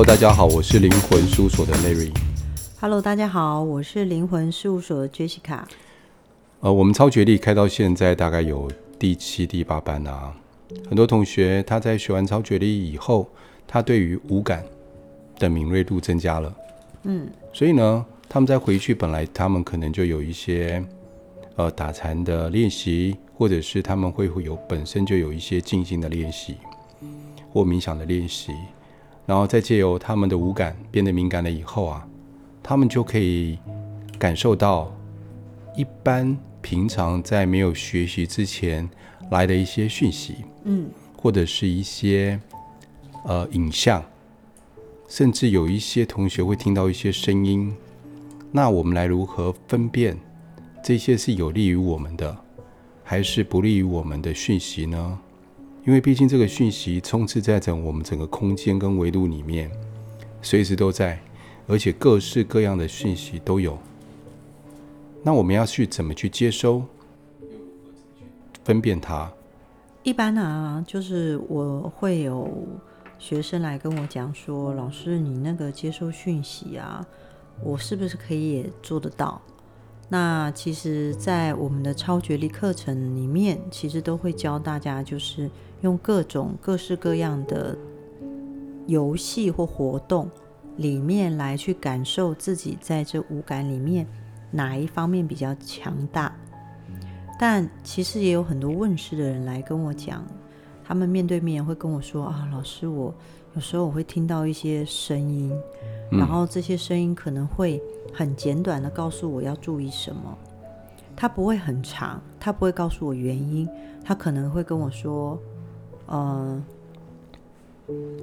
Hello，大家好，我是灵魂事务所的 Larry。Hello，大家好，我是灵魂事务所的 Jessica。呃，我们超觉力开到现在大概有第七、第八班啊。很多同学他在学完超觉力以后，他对于五感的敏锐度增加了。嗯，所以呢，他们在回去，本来他们可能就有一些呃打禅的练习，或者是他们会会有本身就有一些静心的练习，或冥想的练习，然后再借由他们的五感变得敏感了以后啊，他们就可以感受到一般平常在没有学习之前来的一些讯息，嗯，或者是一些呃影像。甚至有一些同学会听到一些声音，那我们来如何分辨这些是有利于我们的，还是不利于我们的讯息呢？因为毕竟这个讯息充斥在整我们整个空间跟维度里面，随时都在，而且各式各样的讯息都有。那我们要去怎么去接收，分辨它？一般啊，就是我会有。学生来跟我讲说：“老师，你那个接收讯息啊，我是不是可以也做得到？”那其实，在我们的超觉力课程里面，其实都会教大家，就是用各种各式各样的游戏或活动里面来去感受自己在这五感里面哪一方面比较强大。但其实也有很多问世的人来跟我讲。他们面对面会跟我说：“啊，老师，我有时候我会听到一些声音，然后这些声音可能会很简短的告诉我要注意什么，他不会很长，他不会告诉我原因，他可能会跟我说，呃，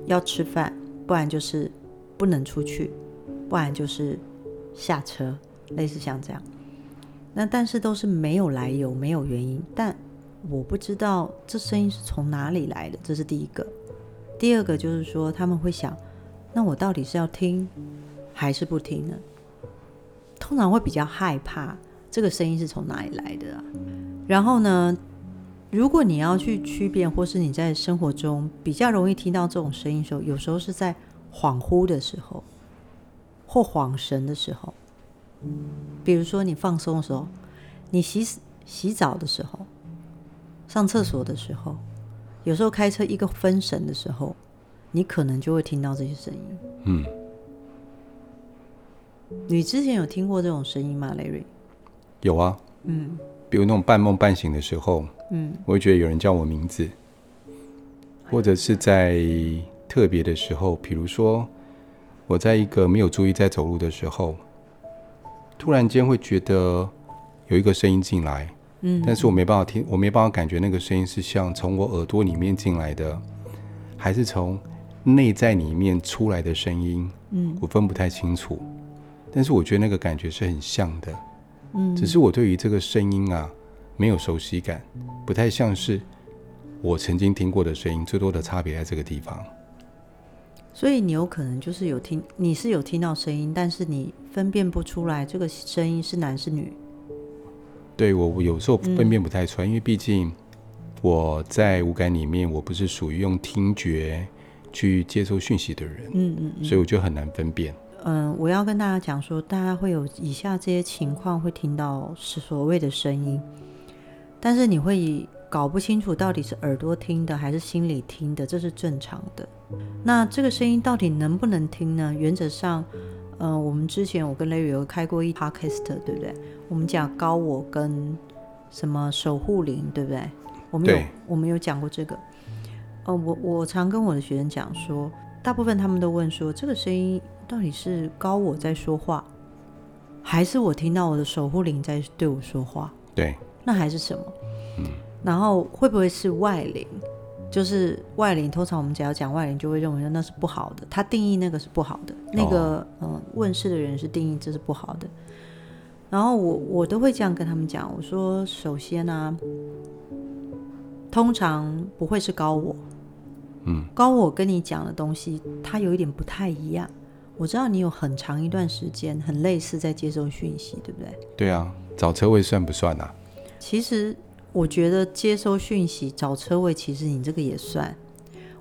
要吃饭，不然就是不能出去，不然就是下车，类似像这样。那但是都是没有来由，没有原因，但。”我不知道这声音是从哪里来的，这是第一个。第二个就是说，他们会想，那我到底是要听还是不听呢？通常会比较害怕这个声音是从哪里来的啊。然后呢，如果你要去区别，或是你在生活中比较容易听到这种声音的时候，有时候是在恍惚的时候，或恍神的时候。比如说你放松的时候，你洗洗澡的时候。上厕所的时候，有时候开车一个分神的时候，你可能就会听到这些声音。嗯，你之前有听过这种声音吗，Larry？有啊。嗯，比如那种半梦半醒的时候，嗯，我会觉得有人叫我名字，或者是在特别的时候，比如说我在一个没有注意在走路的时候，突然间会觉得有一个声音进来。嗯，但是我没办法听，我没办法感觉那个声音是像从我耳朵里面进来的，还是从内在里面出来的声音。嗯，我分不太清楚。但是我觉得那个感觉是很像的。嗯，只是我对于这个声音啊没有熟悉感，不太像是我曾经听过的声音。最多的差别在这个地方。所以你有可能就是有听，你是有听到声音，但是你分辨不出来这个声音是男是女。对，我我有时候分辨不太出来，嗯，因为毕竟我在五感里面，我不是属于用听觉去接收讯息的人，嗯嗯，嗯，所以我就很难分辨。嗯，我要跟大家讲说，大家会有以下这些情况，会听到是所谓的声音，但是你会搞不清楚到底是耳朵听的还是心里听的，这是正常的。那这个声音到底能不能听呢？原则上。呃，我们之前我跟雷雨有开过一 podcast，对不对？我们讲高我跟什么守护灵，对不对？我们有我们有讲过这个。呃，我我常跟我的学生讲说，大部分他们都问说，这个声音到底是高我在说话，还是我听到我的守护灵在对我说话？对，那还是什么？嗯，然后会不会是外灵？就是外灵，通常我们只要讲外灵，就会认为说那是不好的。他定义那个是不好的，那个嗯，问世的人是定义这是不好的。然后我我都会这样跟他们讲，我说首先呢、啊，通常不会是高我，嗯，高我跟你讲的东西，它有一点不太一样。我知道你有很长一段时间很类似在接收讯息，对不对？对啊，找车位算不算啊？其实。我觉得接收讯息找车位，其实你这个也算。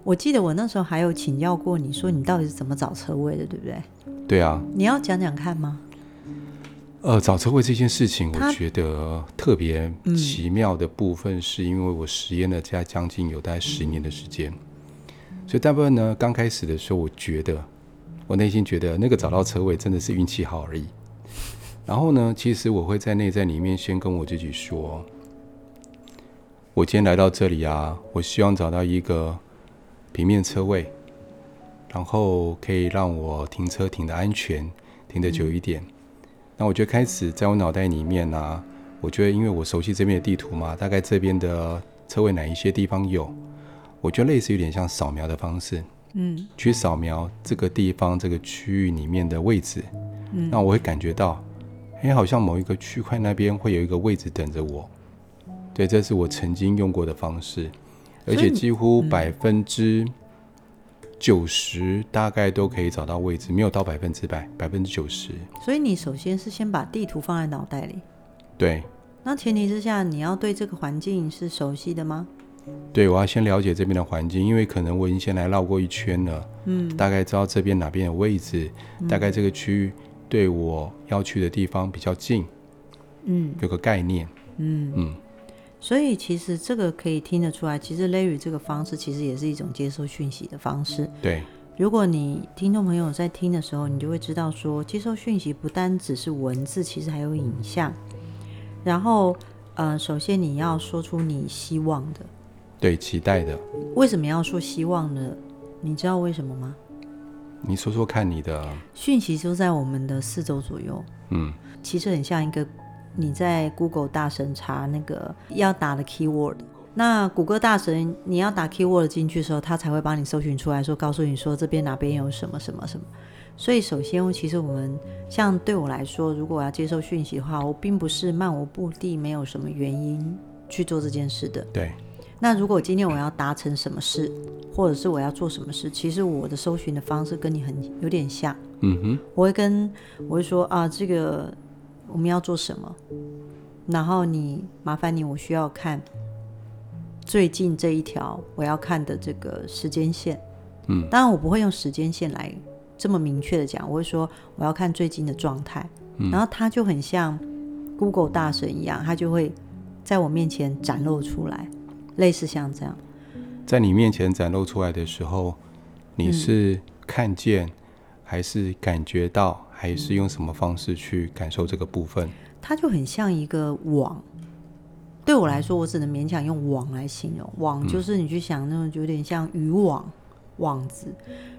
我记得我那时候还有请教过你说你到底是怎么找车位的，对不对？对啊。你要讲讲看吗？呃，找车位这件事情，我觉得特别奇妙的部分，是因为我实验了加将近有大概十年的时间，所以大部分呢，刚开始的时候，我觉得我内心觉得那个找到车位真的是运气好而已。然后呢，其实我会在内在里面先跟我自己说，我今天来到这里啊，我希望找到一个平面车位，然后可以让我停车停的安全，停的久一点。那我就开始在我脑袋里面啊，我觉得因为我熟悉这边的地图嘛，大概这边的车位哪一些地方有，我觉得类似有点像扫描的方式，嗯，去扫描这个地方这个区域里面的位置，嗯，那我会感觉到。哎，好像某一个区块那边会有一个位置等着我。对，这是我曾经用过的方式，而且几乎百分之九十大概都可以找到位置，没有到百分之百，百分之九十。所以你首先是先把地图放在脑袋里。对。那前提之下，你要对这个环境是熟悉的吗？对，我要先了解这边的环境，因为可能我已经先来绕过一圈了，嗯，大概知道这边哪边有位置，嗯、大概这个区域。对我要去的地方比较近，嗯，有个概念，嗯嗯，所以其实这个可以听得出来，其实 Larry 这个方式其实也是一种接收讯息的方式。对，如果你听众朋友在听的时候，你就会知道说，接收讯息不单只是文字，其实还有影像。然后，呃，首先你要说出你希望的，对，期待的。为什么要说希望呢？你知道为什么吗？你说说看，你的讯息就在我们的四周左右。嗯，其实很像一个你在 Google 大神查那个要打的 keyword。那谷歌大神你要打 keyword 进去的时候，他才会帮你搜寻出来说，告诉你说这边哪边有什么什么什么。所以首先，其实我们像对我来说，如果我要接受讯息的话，我并不是漫无目的，没有什么原因去做这件事的。对。那如果今天我要达成什么事，或者是我要做什么事，其实我的搜寻的方式跟你很有点像。嗯哼，我会跟我会说啊，这个我们要做什么，然后你麻烦你，我需要看最近这一条我要看的这个时间线。嗯，当然我不会用时间线来这么明确的讲，我会说我要看最近的状态。嗯，然后他就很像 Google 大神一样，他就会在我面前展露出来。类似像这样，在你面前展露出来的时候，你是看见，还是感觉到，还是用什么方式去感受这个部分？它就很像一个网。对我来说，我只能勉强用网来形容。网就是你去想那种有点像渔网网子，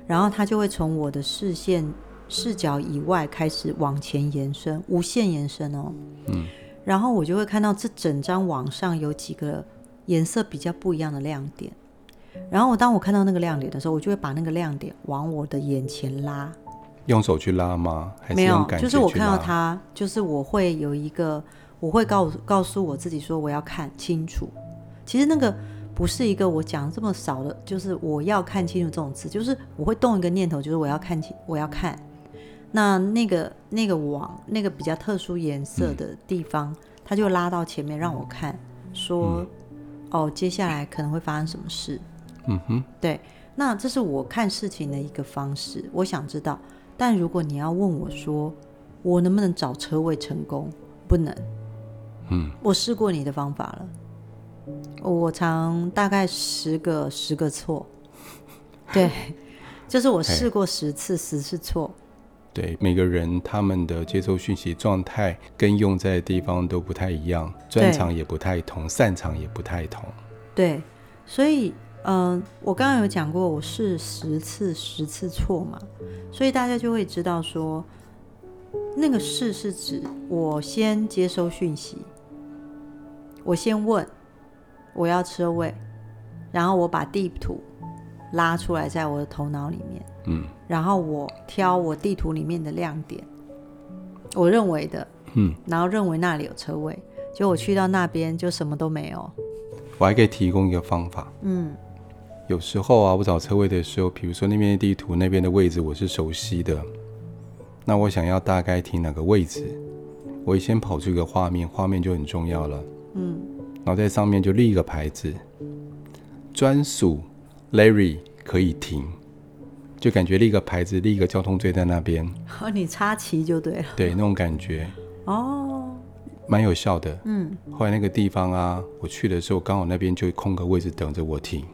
然后它就会从我的视线视角以外开始往前延伸，无限延伸哦。嗯，然后我就会看到这整张网上有几个。颜色比较不一样的亮点，然后我当我看到那个亮点的时候，我就会把那个亮点往我的眼前拉。用手去拉吗？还是用感觉？没有，就是我看到它，就是我会有一个，我会告诉告诉我自己说我要看清楚。其实那个不是一个我讲这么少的，就是我要看清楚这种词，就是我会动一个念头，就是我要看清，我要看。那那个那个网那个比较特殊颜色的地方，嗯、它就拉到前面让我看，说。嗯哦，接下来可能会发生什么事？嗯哼，对，那这是我看事情的一个方式。我想知道，但如果你要问我说，我能不能找车位成功？不能。嗯，我试过你的方法了，我常大概十个十个错。对，就是我试过十次，十次错。对，每个人他们的接收讯息状态跟用在的地方都不太一样，专长也不太同，擅长也不太同。对，所以嗯、呃，我刚刚有讲过，我试十次十次错嘛，所以大家就会知道说，那个试是指我先接收讯息，我先问我要车位，然后我把地图拉出来在我的头脑里面。嗯，然后我挑我地图里面的亮点，我认为的，嗯，然后认为那里有车位，结果我去到那边就什么都没有。我还可以提供一个方法，嗯，有时候啊，我找车位的时候，比如说那边的地图那边的位置我是熟悉的，那我想要大概停哪个位置，我先跑出一个画面，画面就很重要了，嗯，然后在上面就立一个牌子，专属 Larry。可以停，就感觉立个牌子，立一个交通锥在那边，哦，你插旗就对了，对，那种感觉，哦，蛮有效的，嗯。后来那个地方啊，我去的时候刚好那边就空个位置等着我停，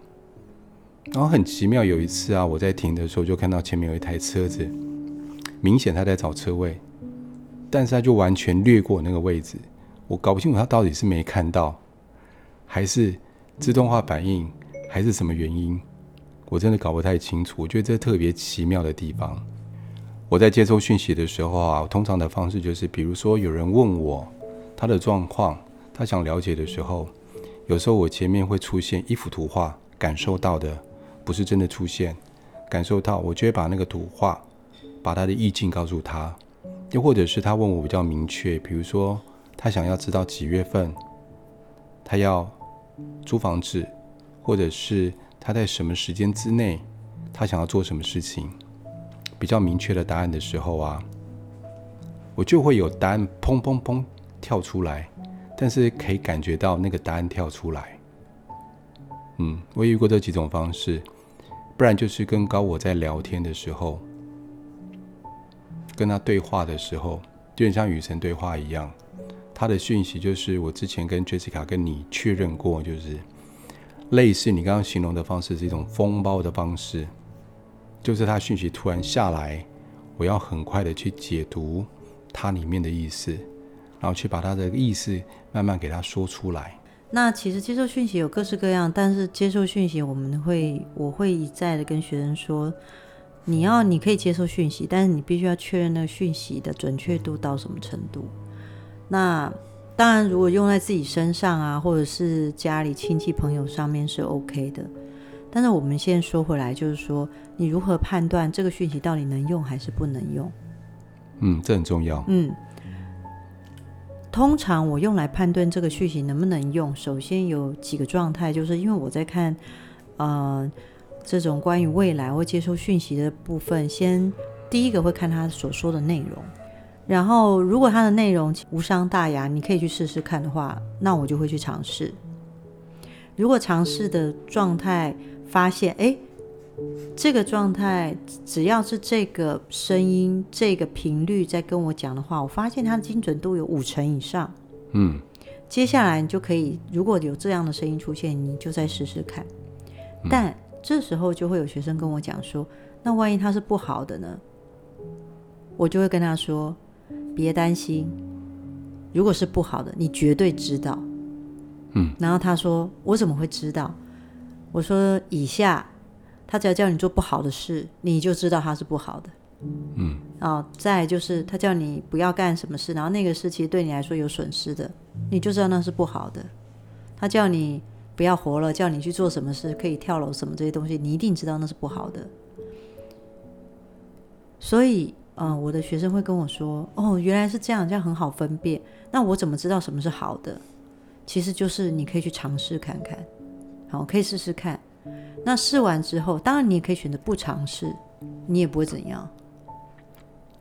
然后很奇妙，有一次啊，我在停的时候就看到前面有一台车子，明显他在找车位，但是他就完全掠过那个位置，我搞不清楚他到底是没看到，还是自动化反应。还是什么原因？我真的搞不太清楚。我觉得这特别奇妙的地方。我在接收讯息的时候啊，通常的方式就是，比如说有人问我他的状况，他想了解的时候，有时候我前面会出现一幅图画，感受到的不是真的出现，感受到，我就会把那个图画，把他的意境告诉他。又或者是他问我比较明确，比如说他想要知道几月份，他要租房子。或者是他在什么时间之内，他想要做什么事情，比较明确的答案的时候啊，我就会有答案砰砰砰跳出来，但是可以感觉到那个答案跳出来。嗯，我遇过这几种方式，不然就是跟高我在聊天的时候，跟他对话的时候，就像与神对话一样，他的讯息就是我之前跟 Jessica 跟你确认过，就是。类似你刚刚形容的方式是一种风暴的方式，就是他讯息突然下来，我要很快的去解读它里面的意思，然后去把它的意思慢慢给他说出来。那其实接受讯息有各式各样，但是接受讯息我们会我会一再的跟学生说，你要你可以接受讯息，但是你必须要确认那个讯息的准确度到什么程度。那当然，如果用在自己身上啊，或者是家里亲戚朋友上面是 OK 的。但是我们现在说回来，就是说你如何判断这个讯息到底能用还是不能用？嗯，这很重要。嗯，通常我用来判断这个讯息能不能用，首先有几个状态，就是因为我在看，呃，这种关于未来或接收讯息的部分，先第一个会看他所说的内容。然后，如果它的内容无伤大雅，你可以去试试看的话，那我就会去尝试。如果尝试的状态发现，哎，这个状态只要是这个声音、这个频率在跟我讲的话，我发现它的精准度有五成以上。嗯，接下来你就可以，如果有这样的声音出现，你就再试试看。但这时候就会有学生跟我讲说，那万一它是不好的呢？我就会跟他说。别担心，如果是不好的，你绝对知道。嗯，然后他说：“我怎么会知道？”我说：“以下，他只要叫你做不好的事，你就知道他是不好的。”嗯，哦，再就是他叫你不要干什么事，然后那个事其实对你来说有损失的，你就知道那是不好的。他叫你不要活了，叫你去做什么事，可以跳楼什么这些东西，你一定知道那是不好的。所以。嗯，我的学生会跟我说：“哦，原来是这样，这样很好分辨。那我怎么知道什么是好的？其实就是你可以去尝试看看，好，可以试试看。那试完之后，当然你也可以选择不尝试，你也不会怎样。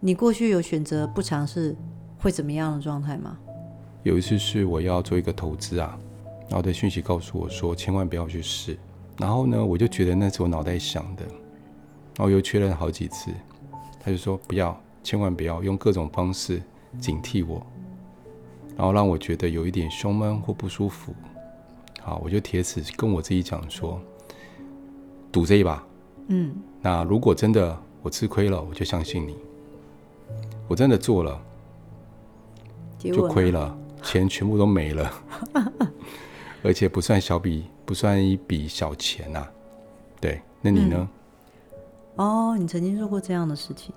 你过去有选择不尝试会怎么样的状态吗？有一次是我要做一个投资啊，然后的讯息告诉我说千万不要去试。然后呢，我就觉得那是我脑袋想的，然后又确认好几次。”他就说：“不要，千万不要用各种方式警惕我，然后让我觉得有一点胸闷或不舒服。好，我就铁齿跟我自己讲说，赌这一把。嗯，那如果真的我吃亏了，我就相信你。我真的做了，就亏了，钱全部都没了，而且不算小笔，不算一笔小钱呐。对，那你呢？”嗯哦，你曾经做过这样的事情。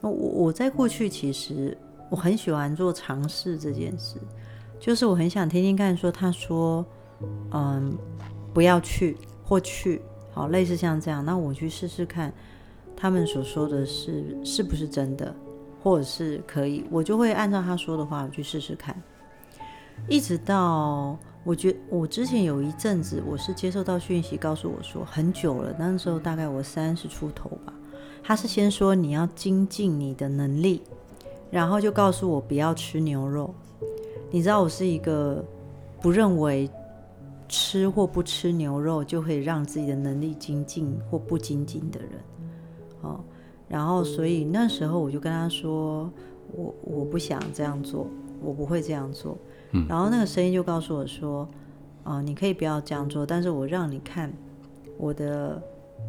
我我在过去其实我很喜欢做尝试这件事，就是我很想听听看，说他说，嗯，不要去或去，好，类似像这样，那我去试试看，他们所说的是是不是真的，或者是可以，我就会按照他说的话去试试看，一直到。我觉我之前有一阵子，我是接受到讯息，告诉我说很久了，那时候大概我三十出头吧。他是先说你要精进你的能力，然后就告诉我不要吃牛肉。你知道我是一个不认为吃或不吃牛肉就可以让自己的能力精进或不精进的人，哦，然后所以那时候我就跟他说，我我不想这样做，我不会这样做。嗯，然后那个声音就告诉我说，啊，你可以不要这样做，但是我让你看我的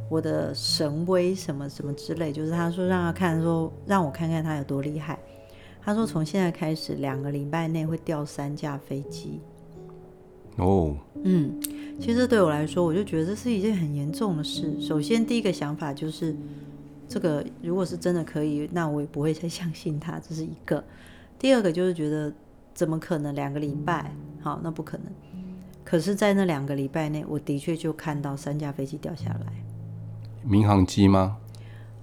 我的神威什么什么之类，就是他说让他看说让我看看他有多厉害。他说从现在开始两个礼拜内会掉三架飞机。哦，oh. 嗯，其实对我来说，我就觉得这是一件很严重的事。首先，第一个想法就是，这个如果是真的可以，那我也不会再相信他，这是一个。第二个就是觉得，怎么可能两个礼拜？好，那不可能。可是，在那两个礼拜内，我的确就看到三架飞机掉下来。民航机吗？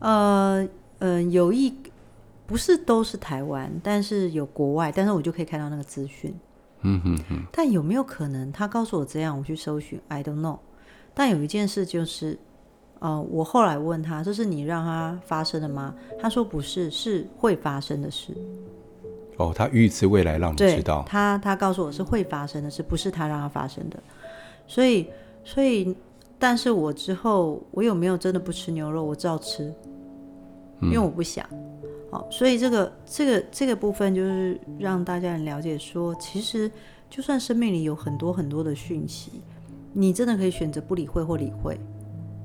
呃，嗯、呃，有一不是都是台湾，但是有国外，但是我就可以看到那个资讯。嗯哼哼，但有没有可能他告诉我这样，我去搜寻？I don't know。但有一件事就是，呃，我后来问他，这是你让他发生的吗？他说不是，是会发生的事。哦，他预知未来让你知道。他他告诉我是会发生的事，不是他让他发生的。所以，所以，但是我之后我有没有真的不吃牛肉？我照吃，因为我不想。好，所以这个这个这个部分就是让大家了解说，其实就算生命里有很多很多的讯息，你真的可以选择不理会或理会。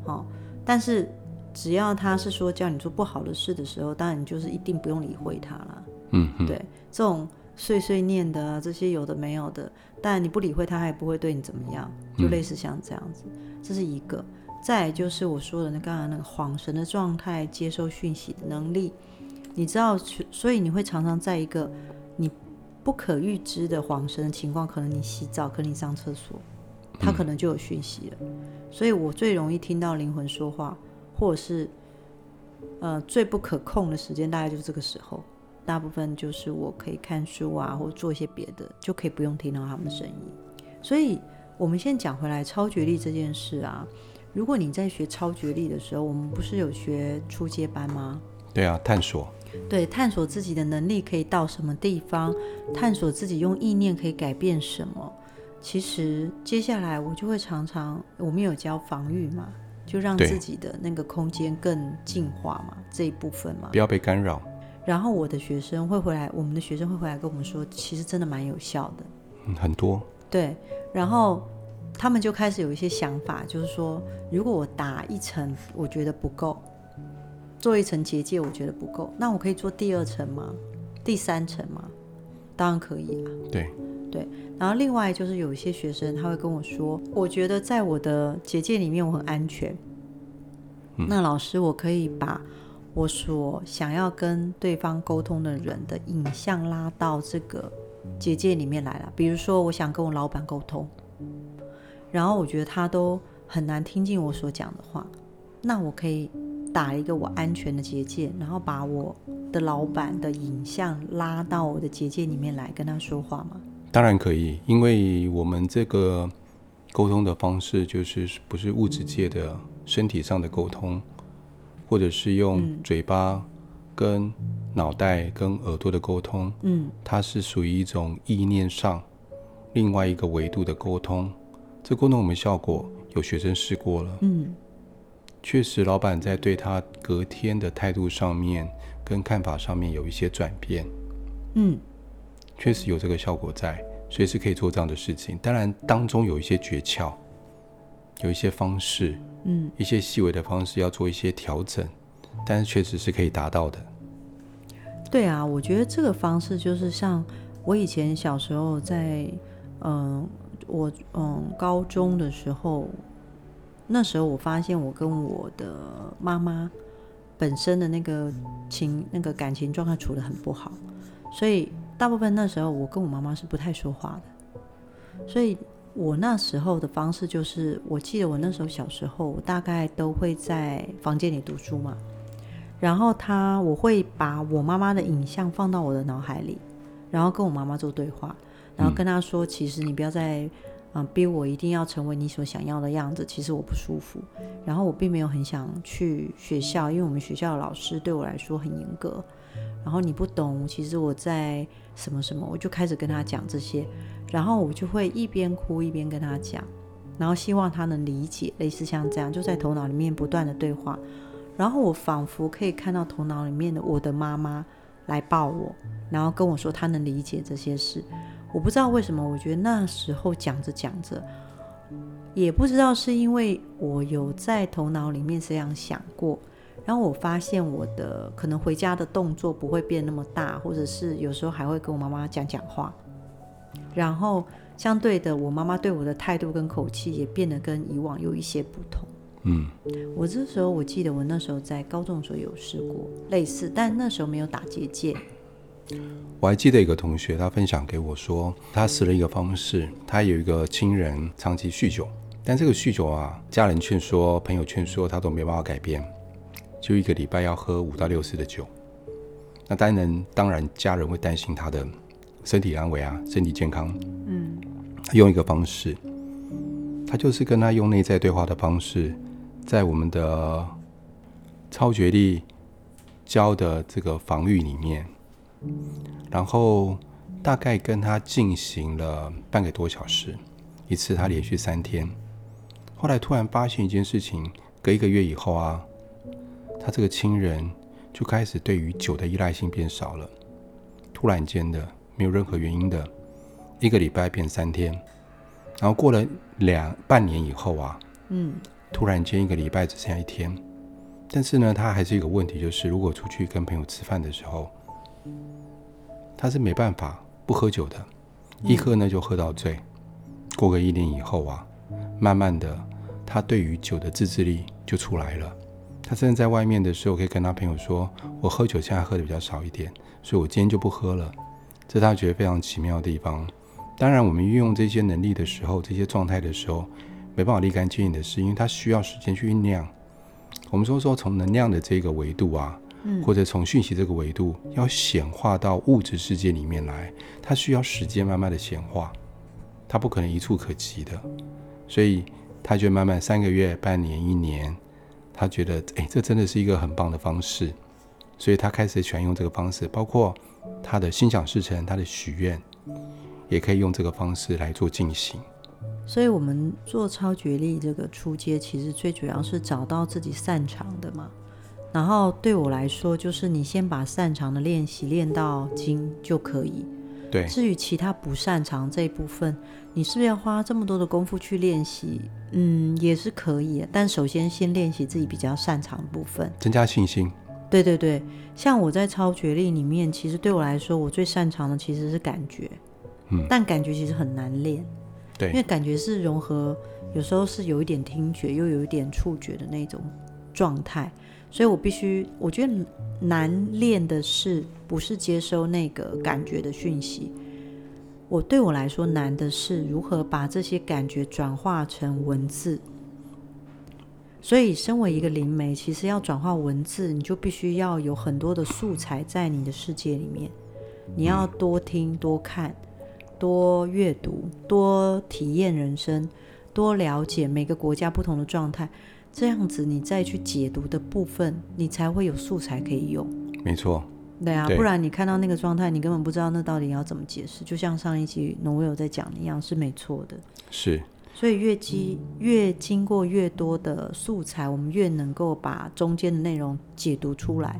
好，但是只要他是说叫你做不好的事的时候，当然你就是一定不用理会他了。嗯哼，对，这种碎碎念的啊，这些有的没有的，但你不理会他，他也不会对你怎么样，就类似像这样子，这是一个。再就是我说的那刚才那个恍神的状态，接收讯息的能力。你知道，所以你会常常在一个你不可预知的恍神的情况，可能你洗澡，可能你上厕所，他可能就有讯息了。所以我最容易听到灵魂说话，或者是呃最不可控的时间，大概就是这个时候。大部分就是我可以看书啊，或者做一些别的，就可以不用听到他们的声音。所以我们先讲回来，超觉力这件事啊，如果你在学超觉力的时候，我们不是有学初阶班吗？对啊，探索。对，探索自己的能力可以到什么地方，探索自己用意念可以改变什么。其实接下来我就会常常，我们有教防御嘛，就让自己的那个空间更净化嘛，这一部分嘛，不要被干扰。然后我的学生会回来，我们的学生会回来跟我们说，其实真的蛮有效的。嗯，很多。对，然后他们就开始有一些想法，就是说，如果我打一层，我觉得不够。做一层结界，我觉得不够。那我可以做第二层吗？第三层吗？当然可以啊。对对。然后另外就是有一些学生他会跟我说，我觉得在我的结界里面我很安全。嗯。那老师，我可以把我所想要跟对方沟通的人的影像拉到这个结界里面来了。比如说，我想跟我老板沟通，然后我觉得他都很难听进我所讲的话，那我可以。打一个我安全的结界，然后把我的老板的影像拉到我的结界里面来跟他说话吗？当然可以，因为我们这个沟通的方式就是不是物质界的身体上的沟通，或者是用嘴巴跟脑袋跟耳朵的沟通，嗯，它是属于一种意念上另外一个维度的沟通。这沟通我们效果有学生试过了，嗯。确实，老板在对他隔天的态度上面跟看法上面有一些转变。嗯，确实有这个效果在，随时可以做这样的事情。当然，当中有一些诀窍，有一些方式，嗯，一些细微的方式要做一些调整，但是确实是可以达到的。对啊，我觉得这个方式就是像我以前小时候在，嗯、呃，我嗯高中的时候。那时候我发现我跟我的妈妈本身的那个情、那个感情状态处的很不好，所以大部分那时候我跟我妈妈是不太说话的。所以我那时候的方式就是，我记得我那时候小时候，我大概都会在房间里读书嘛，然后他我会把我妈妈的影像放到我的脑海里，然后跟我妈妈做对话，然后跟她说，其实你不要再。嗯，逼我一定要成为你所想要的样子，其实我不舒服。然后我并没有很想去学校，因为我们学校的老师对我来说很严格。然后你不懂，其实我在什么什么，我就开始跟他讲这些。然后我就会一边哭一边跟他讲。然后希望他能理解，类似像这样，就在头脑里面不断的对话。然后我仿佛可以看到头脑里面的我的妈妈来抱我，然后跟我说她能理解这些事。我不知道为什么，我觉得那时候讲着讲着，也不知道是因为我有在头脑里面这样想过，然后我发现我的可能回家的动作不会变那么大，或者是有时候还会跟我妈妈讲讲话，然后相对的，我妈妈对我的态度跟口气也变得跟以往有一些不同。嗯，我这时候我记得我那时候在高中的时候有试过类似，但那时候没有打结界。我还记得一个同学，他分享给我说，他试了一个方式，他有一个亲人长期酗酒，但这个酗酒啊，家人劝说、朋友劝说，他都没办法改变，就一个礼拜要喝五到六次的酒。那当然，当然家人会担心他的身体安危啊，身体健康。嗯，他用一个方式，他就是跟他用内在对话的方式。在我们的超觉力教的这个防御里面，然后大概跟他进行了半个多小时，一次他连续三天。后来突然发现一件事情，隔一个月以后啊，他这个亲人就开始对于酒的依赖性变少了，突然间的没有任何原因的，一个礼拜变三天，然后过了两半年以后啊，嗯。突然间一个礼拜只剩下一天，但是呢，他还是有个问题，就是如果出去跟朋友吃饭的时候，他是没办法不喝酒的，一喝呢就喝到醉。过个一年以后啊，慢慢的，他对于酒的自制力就出来了。他甚至在外面的时候可以跟他朋友说：“我喝酒现在喝的比较少一点，所以我今天就不喝了。”这是他觉得非常奇妙的地方。当然，我们运用这些能力的时候，这些状态的时候。没办法立竿见影的是，因为它需要时间去酝酿。我们说说从能量的这个维度啊，嗯，或者从讯息这个维度要显化到物质世界里面来，它需要时间慢慢的显化，它不可能一触可及的。所以他就慢慢三个月、半年、一年，他觉得哎，这真的是一个很棒的方式，所以他开始喜欢用这个方式，包括他的心想事成、他的许愿，也可以用这个方式来做进行。所以，我们做超觉力这个初阶，其实最主要是找到自己擅长的嘛。然后对我来说，就是你先把擅长的练习练到精就可以。对。至于其他不擅长这一部分，你是不是要花这么多的功夫去练习？嗯，也是可以。但首先先练习自己比较擅长的部分，增加信心。对对对，像我在超觉力里面，其实对我来说，我最擅长的其实是感觉。嗯。但感觉其实很难练。对，因为感觉是融合，有时候是有一点听觉，又有一点触觉的那种状态，所以我必须，我觉得难练的是不是接收那个感觉的讯息？我对我来说难的是如何把这些感觉转化成文字。所以，身为一个灵媒，其实要转化文字，你就必须要有很多的素材在你的世界里面，你要多听多看。多阅读，多体验人生，多了解每个国家不同的状态，这样子你再去解读的部分，你才会有素材可以用。没错，对啊，对，不然你看到那个状态，你根本不知道那到底要怎么解释。就像上一集挪威有在讲的一样，是没错的。是，所以越积越经过越多的素材，我们越能够把中间的内容解读出来，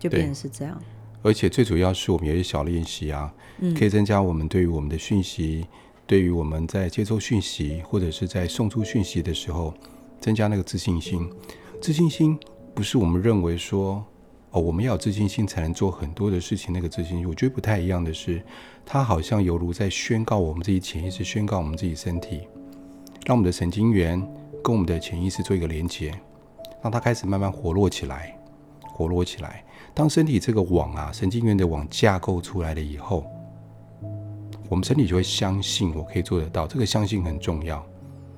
就变成是这样。而且最主要是我们有一些小练习啊，可以增加我们对于我们的讯息，对于我们在接收讯息或者是在送出讯息的时候，增加那个自信心。自信心不是我们认为说哦，我们要有自信心才能做很多的事情。那个自信心，我觉得不太一样的是，它好像犹如在宣告我们自己潜意识，宣告我们自己身体，让我们的神经元跟我们的潜意识做一个连接，让它开始慢慢活络起来，活络起来。当身体这个网啊，神经元的网架构出来了以后，我们身体就会相信我可以做得到。这个相信很重要。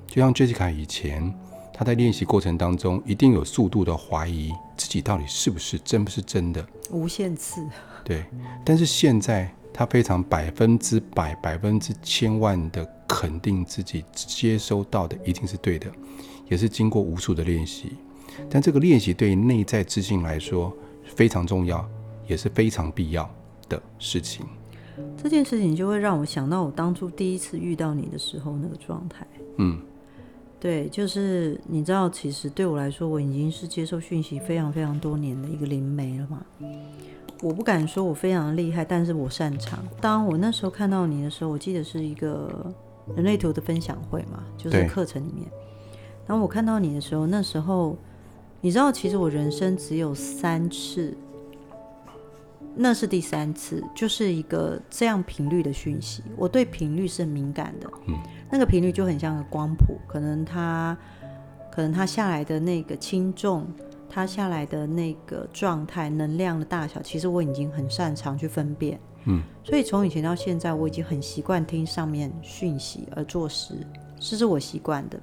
就像 Jessica 以前，她在练习过程当中，一定有速度的怀疑自己到底是不是真不是真的，无限次。对，但是现在他非常百分之百、百分之千万的肯定自己接收到的一定是对的，也是经过无数的练习。但这个练习对于内在自信来说，非常重要，也是非常必要的事情。这件事情就会让我想到我当初第一次遇到你的时候那个状态。嗯，对，就是你知道，其实对我来说，我已经是接受讯息非常非常多年的一个灵媒了嘛。我不敢说我非常厉害，但是我擅长。当我那时候看到你的时候，我记得是一个人类图的分享会嘛，就是课程里面。当我看到你的时候，那时候你知道，其实我人生只有三次。那是第三次，就是一个这样频率的讯息。我对频率是很敏感的，嗯，那个频率就很像个光谱，可能它，可能它下来的那个轻重，它下来的那个状态、能量的大小，其实我已经很擅长去分辨，嗯，所以从以前到现在，我已经很习惯听上面讯息而做事，这是我习惯的。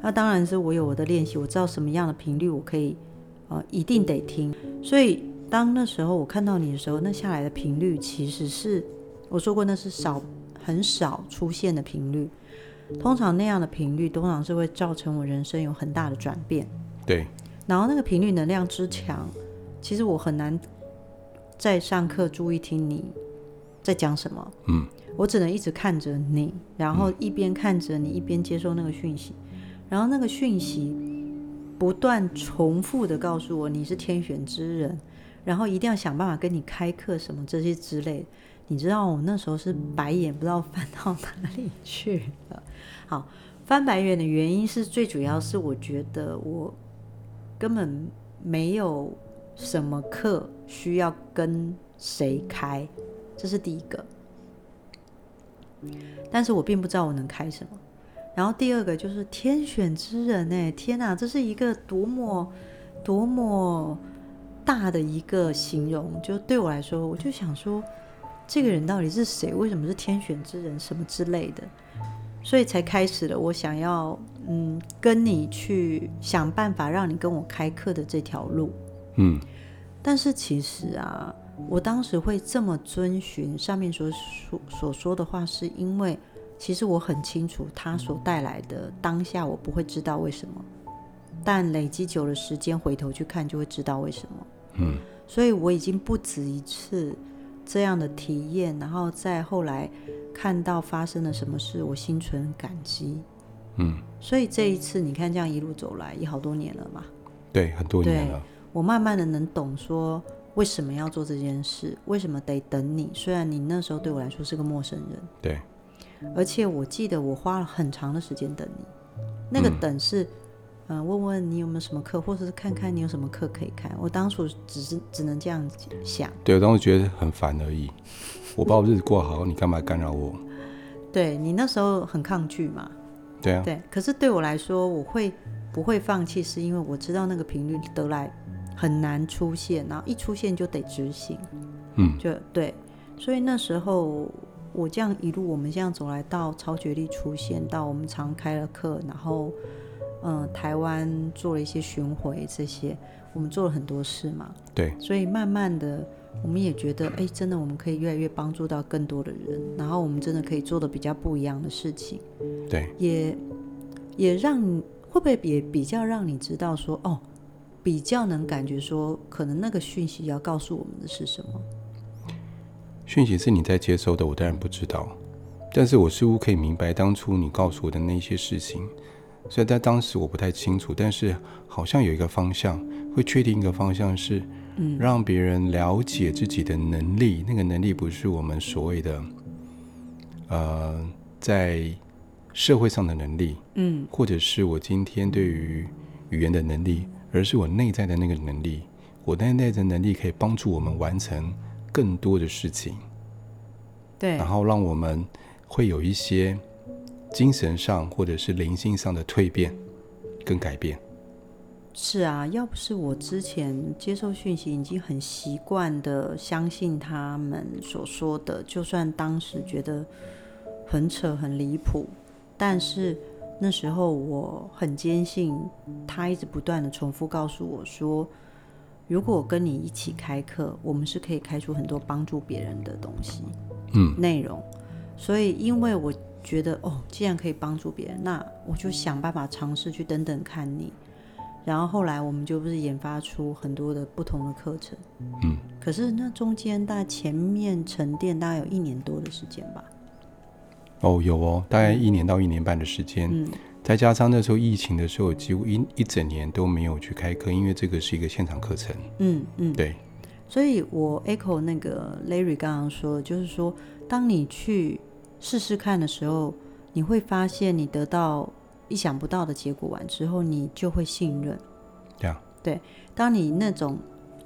那当然是我有我的练习，我知道什么样的频率我可以，呃，一定得听，所以。当那时候我看到你的时候，那下来的频率其实是我说过，那是少很少出现的频率。通常那样的频率，通常是会造成我人生有很大的转变。对。然后那个频率能量之强，其实我很难在上课注意听你在讲什么。嗯。我只能一直看着你，然后一边看着你，一边接收那个讯息，然后那个讯息不断重复的告诉我你是天选之人。然后一定要想办法跟你开课什么这些之类，你知道我那时候是白眼不知道翻到哪里去了。好，翻白眼的原因是最主要是我觉得我根本没有什么课需要跟谁开，这是第一个。但是我并不知道我能开什么。然后第二个就是天选之人哎，天哪，这是一个多么多么。大的一个形容，就对我来说，我就想说，这个人到底是谁？为什么是天选之人？什么之类的，所以才开始了我想要，嗯，跟你去想办法，让你跟我开课的这条路。嗯，但是其实啊，我当时会这么遵循上面所说所说的话，是因为其实我很清楚他所带来的当下，我不会知道为什么。但累积久了时间，回头去看就会知道为什么。嗯，所以我已经不止一次这样的体验，然后再后来看到发生了什么事，我心存感激。嗯，所以这一次你看，这样一路走来也好多年了嘛。对，很多年了。我慢慢的能懂说为什么要做这件事，为什么得等你。虽然你那时候对我来说是个陌生人，对，而且我记得我花了很长的时间等你，那个等是。嗯，问问你有没有什么课，或者是看看你有什么课可以看。我当初只是只能这样想。对，我当时觉得很烦而已。我把我日子过好，你干嘛干扰我？对，你那时候很抗拒嘛？对啊。对，可是对我来说，我会不会放弃？是因为我知道那个频率得来很难出现，然后一出现就得执行。嗯，就对。所以那时候我这样一路，我们这样走来到超觉力出现，到我们常开了课，然后。嗯，台湾做了一些巡回，这些我们做了很多事嘛。对，所以慢慢的，我们也觉得，哎，真的我们可以越来越帮助到更多的人，然后我们真的可以做的比较不一样的事情。对，也也让会不会也比较让你知道说，哦，比较能感觉说，可能那个讯息要告诉我们的是什么？讯息是你在接收的，我当然不知道，但是我似乎可以明白当初你告诉我的那些事情。所以在当时我不太清楚，但是好像有一个方向，会确定一个方向是，嗯，让别人了解自己的能力。那个能力不是我们所谓的，呃，在社会上的能力，嗯，或者是我今天对于语言的能力，而是我内在的那个能力。我内在的能力可以帮助我们完成更多的事情，对，然后让我们会有一些。精神上或者是灵性上的蜕变跟改变，是啊，要不是我之前接受讯息已经很习惯的相信他们所说的，就算当时觉得很扯很离谱，但是那时候我很坚信，他一直不断的重复告诉我说，如果我跟你一起开课，我们是可以开出很多帮助别人的东西，嗯，内容，所以因为我。觉得哦，既然可以帮助别人，那我就想办法尝试去等等看你。然后后来我们就不是研发出很多的不同的课程，嗯，可是那中间大概前面沉淀大概有一年多的时间吧。哦，有哦，大概一年到一年半的时间。嗯，再加上那时候疫情的时候，几乎一一整年都没有去开课，因为这个是一个现场课程。嗯嗯，对。所以我 echo 那个 Larry 刚刚说的，就是说，当你去试试看的时候，你会发现你得到意想不到的结果完之后，你就会信任。对啊。对，当你那种。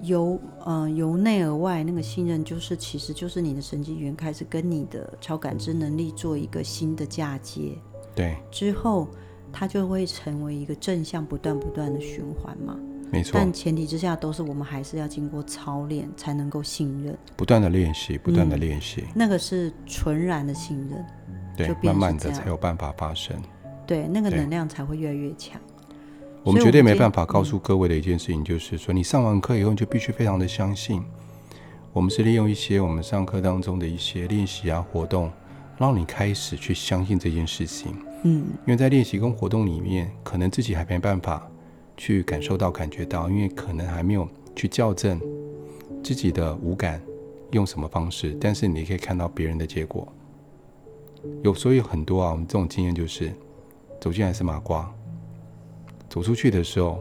由呃由内而外那个信任，就是其实就是你的神经元开始跟你的超感知能力做一个新的嫁接，对，之后它就会成为一个正向不断不断的循环嘛，没错。但前提之下都是我们还是要经过操练才能够信任，不断的练习，不断的练习，嗯，那个是纯然的信任，对，慢慢的才有办法发生，对，那个能量才会越来越强。我们绝对没办法告诉各位的一件事情，就是说，你上完课以后，你就必须非常的相信。我们是利用一些我们上课当中的一些练习啊活动，让你开始去相信这件事情。嗯，因为在练习跟活动里面，可能自己还没办法去感受到、感觉到，因为可能还没有去校正自己的五感用什么方式，但是你可以看到别人的结果。有所以很多啊，我们这种经验就是走进来是麻瓜。走出去的时候，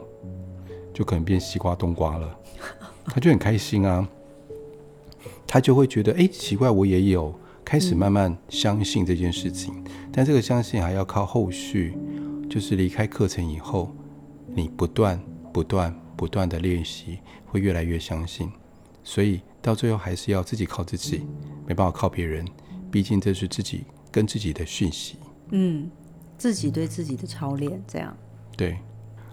就可能变西瓜冬瓜了，他就很开心啊，他就会觉得，哎，奇怪，我也有开始慢慢相信这件事情，但这个相信还要靠后续，就是离开课程以后，你不断、不断、不断的练习，会越来越相信，所以到最后还是要自己靠自己，没办法靠别人，毕竟这是自己跟自己的讯息，嗯，自己对自己的操练，这样，对。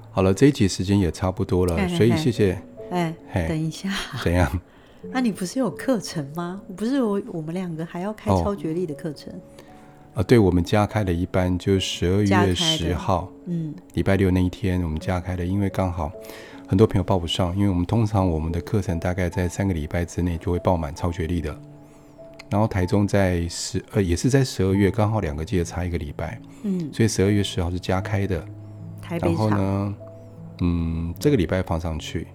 好了，这一集时间也差不多了，嘿嘿嘿，所以谢谢。哎，等一下，怎样？那、啊、你不是有课程吗？不是我，我们两个还要开超觉力的课程。哦、啊，对，我们加开了一般，就十二月十号，嗯，礼拜六那一天我们加开的，因为刚好很多朋友报不上，因为我们通常我们的课程大概在三个礼拜之内就会报满超觉力的。然后台中在十呃也是在十二月，刚好两个季差一个礼拜，嗯，所以十二月十号是加开的。然后呢？嗯，这个礼拜放上去。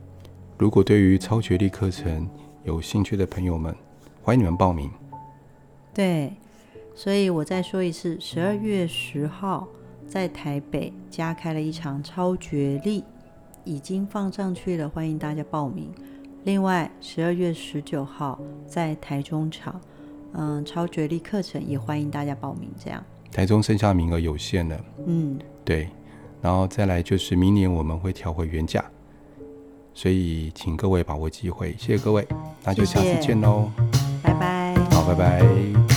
如果对于超觉力课程有兴趣的朋友们，欢迎你们报名。对，所以我再说一次，十二月十号在台北加开了一场超觉力，已经放上去了，欢迎大家报名。另外，十二月十九号在台中场，嗯，超觉力课程也欢迎大家报名。这样，台中剩下名额有限了。嗯，对。然后再来就是明年我们会调回原价，所以请各位把握机会，谢谢各位，那就下次见喽，拜拜，好，拜拜。